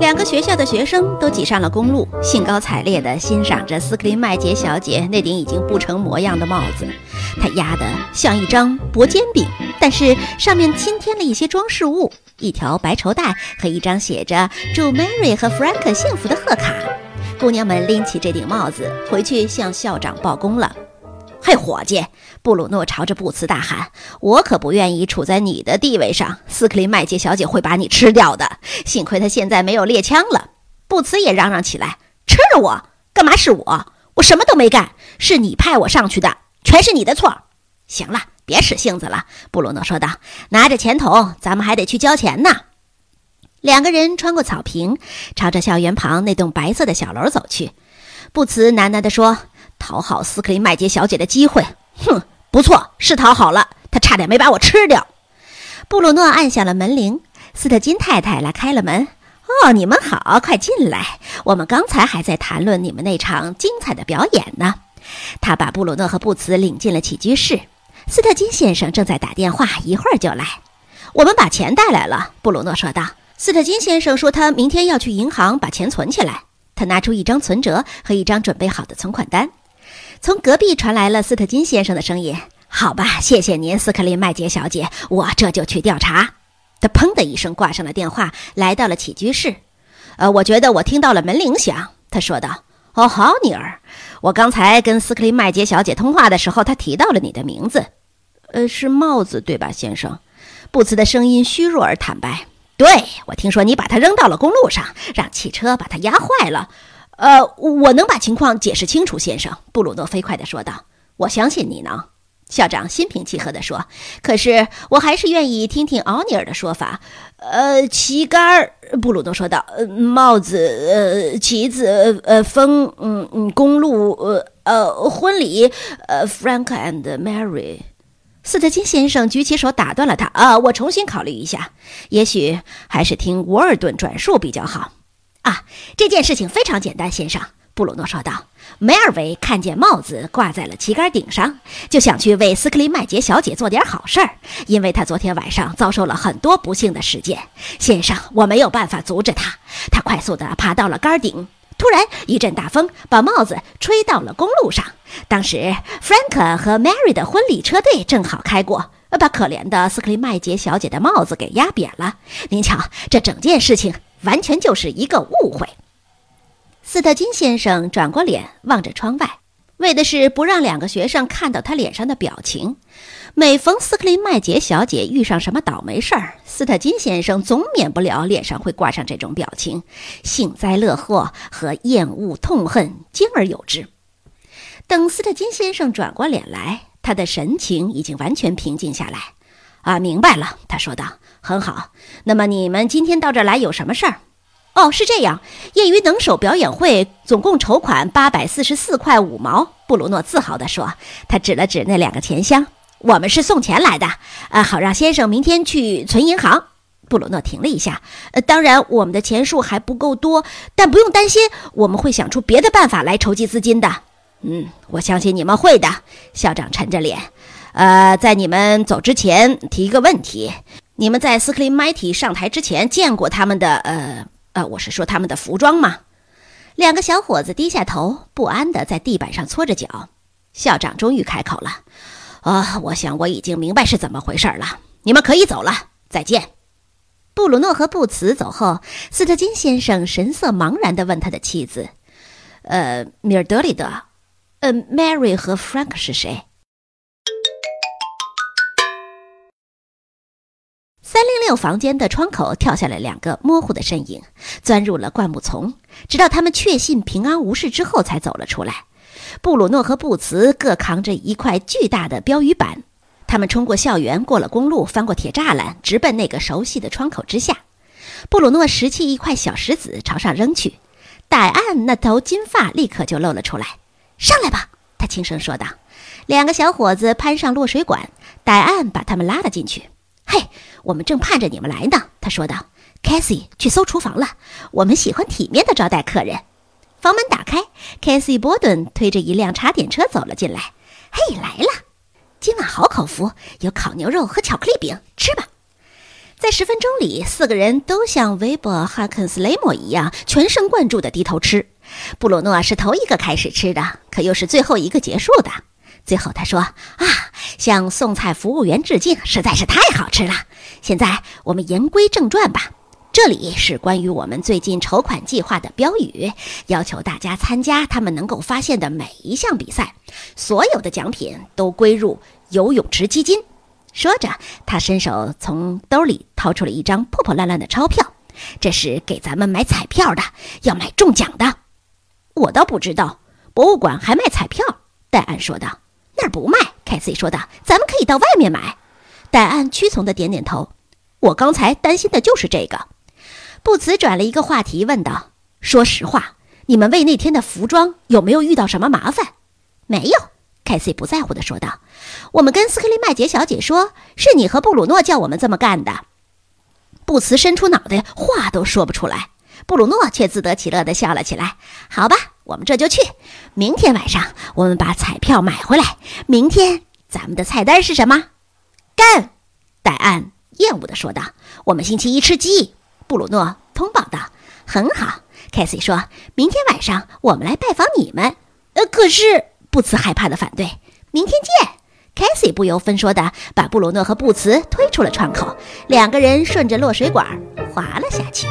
两个学校的学生都挤上了公路，兴高采烈地欣赏着斯克林麦杰小姐那顶已经不成模样的帽子。她压得像一张薄煎饼，但是上面新添了一些装饰物：一条白绸带和一张写着“祝 Mary 和 Frank 幸福”的贺卡。姑娘们拎起这顶帽子，回去向校长报功了。嘿，伙计！布鲁诺朝着布茨大喊：“我可不愿意处在你的地位上，斯克林麦杰小姐会把你吃掉的。幸亏她现在没有猎枪了。”布茨也嚷嚷起来：“吃了我？干嘛是我？我什么都没干，是你派我上去的，全是你的错。”行了，别使性子了，布鲁诺说道：“拿着钱筒，咱们还得去交钱呢。”两个人穿过草坪，朝着校园旁那栋白色的小楼走去。布茨喃喃地说。讨好斯克林麦杰小姐的机会，哼，不错，是讨好了。她差点没把我吃掉。布鲁诺按下了门铃，斯特金太太来开了门。哦，你们好，快进来。我们刚才还在谈论你们那场精彩的表演呢。他把布鲁诺和布茨领进了起居室。斯特金先生正在打电话，一会儿就来。我们把钱带来了，布鲁诺说道。斯特金先生说他明天要去银行把钱存起来。他拿出一张存折和一张准备好的存款单。从隔壁传来了斯特金先生的声音：“好吧，谢谢您，斯克林麦杰小姐，我这就去调查。”他砰的一声挂上了电话，来到了起居室。“呃，我觉得我听到了门铃响。”他说道。“哦，好，尼尔，我刚才跟斯克林麦杰小姐通话的时候，她提到了你的名字。呃，是帽子对吧，先生？”布茨的声音虚弱而坦白。“对，我听说你把它扔到了公路上，让汽车把它压坏了。”呃，我能把情况解释清楚，先生。”布鲁诺飞快地说道。“我相信你能。”校长心平气和地说。“可是我还是愿意听听奥尼尔的说法。”呃，旗杆，布鲁诺说道。“帽子，呃，旗子，呃，风，嗯嗯，公路，呃呃，婚礼，呃，Frank and Mary。”斯特金先生举起手打断了他。“啊，我重新考虑一下，也许还是听沃尔顿转述比较好。”啊，这件事情非常简单，先生。”布鲁诺说道。梅尔维看见帽子挂在了旗杆顶上，就想去为斯克林麦杰小姐做点好事儿，因为他昨天晚上遭受了很多不幸的事件。先生，我没有办法阻止他。他快速地爬到了杆顶，突然一阵大风把帽子吹到了公路上。当时，Frank 和 Mary 的婚礼车队正好开过，把可怜的斯克林麦杰小姐的帽子给压扁了。您瞧，这整件事情。完全就是一个误会。斯特金先生转过脸望着窗外，为的是不让两个学生看到他脸上的表情。每逢斯克林麦杰小姐遇上什么倒霉事儿，斯特金先生总免不了脸上会挂上这种表情：幸灾乐祸和厌恶痛恨，兼而有之。等斯特金先生转过脸来，他的神情已经完全平静下来。啊，明白了，他说道。很好，那么你们今天到这儿来有什么事儿？哦，是这样，业余能手表演会总共筹款八百四十四块五毛。布鲁诺自豪地说，他指了指那两个钱箱。我们是送钱来的，啊，好让先生明天去存银行。布鲁诺停了一下，呃，当然我们的钱数还不够多，但不用担心，我们会想出别的办法来筹集资金的。嗯，我相信你们会的。校长沉着脸。呃，在你们走之前提一个问题：你们在斯克林麦提上台之前见过他们的呃呃，我是说他们的服装吗？两个小伙子低下头，不安地在地板上搓着脚。校长终于开口了：“啊，我想我已经明白是怎么回事了。你们可以走了，再见。”布鲁诺和布茨走后，斯特金先生神色茫然地问他的妻子：“呃，米尔德里德，呃，Mary 和 Frank 是谁？”三零六房间的窗口跳下来两个模糊的身影，钻入了灌木丛，直到他们确信平安无事之后才走了出来。布鲁诺和布茨各扛着一块巨大的标语板，他们冲过校园，过了公路，翻过铁栅栏，直奔那个熟悉的窗口之下。布鲁诺拾起一块小石子朝上扔去，戴安那头金发立刻就露了出来。“上来吧！”他轻声说道。两个小伙子攀上落水管，戴安把他们拉了进去。嘿，我们正盼着你们来呢，他说道。凯西去搜厨房了，我们喜欢体面的招待客人。房门打开，凯西·波顿推着一辆茶点车走了进来。嘿，来了，今晚好口福，有烤牛肉和巧克力饼，吃吧。在十分钟里，四个人都像韦伯·哈肯斯雷姆一样全神贯注地低头吃。布鲁诺是头一个开始吃的，可又是最后一个结束的。最后他说：“啊，向送菜服务员致敬，实在是太好吃了。现在我们言归正传吧。这里是关于我们最近筹款计划的标语，要求大家参加他们能够发现的每一项比赛，所有的奖品都归入游泳池基金。”说着，他伸手从兜里掏出了一张破破烂烂的钞票，这是给咱们买彩票的，要买中奖的。我倒不知道，博物馆还卖彩票。戴安说道。那儿不卖，凯西说道。咱们可以到外面买。戴安屈从的点点头。我刚才担心的就是这个。布茨转了一个话题，问道：“说实话，你们为那天的服装有没有遇到什么麻烦？”没有，凯西不在乎的说道。我们跟斯克林麦杰小姐说，是你和布鲁诺叫我们这么干的。布茨伸出脑袋，话都说不出来。布鲁诺却自得其乐的笑了起来。好吧，我们这就去。明天晚上我们把彩票买回来。明天咱们的菜单是什么？干！戴安厌恶地说道。我们星期一吃鸡。布鲁诺通报道。很好。凯西说。明天晚上我们来拜访你们。呃，可是布茨害怕地反对。明天见。凯西不由分说地把布鲁诺和布茨推出了窗口，两个人顺着落水管滑了下去。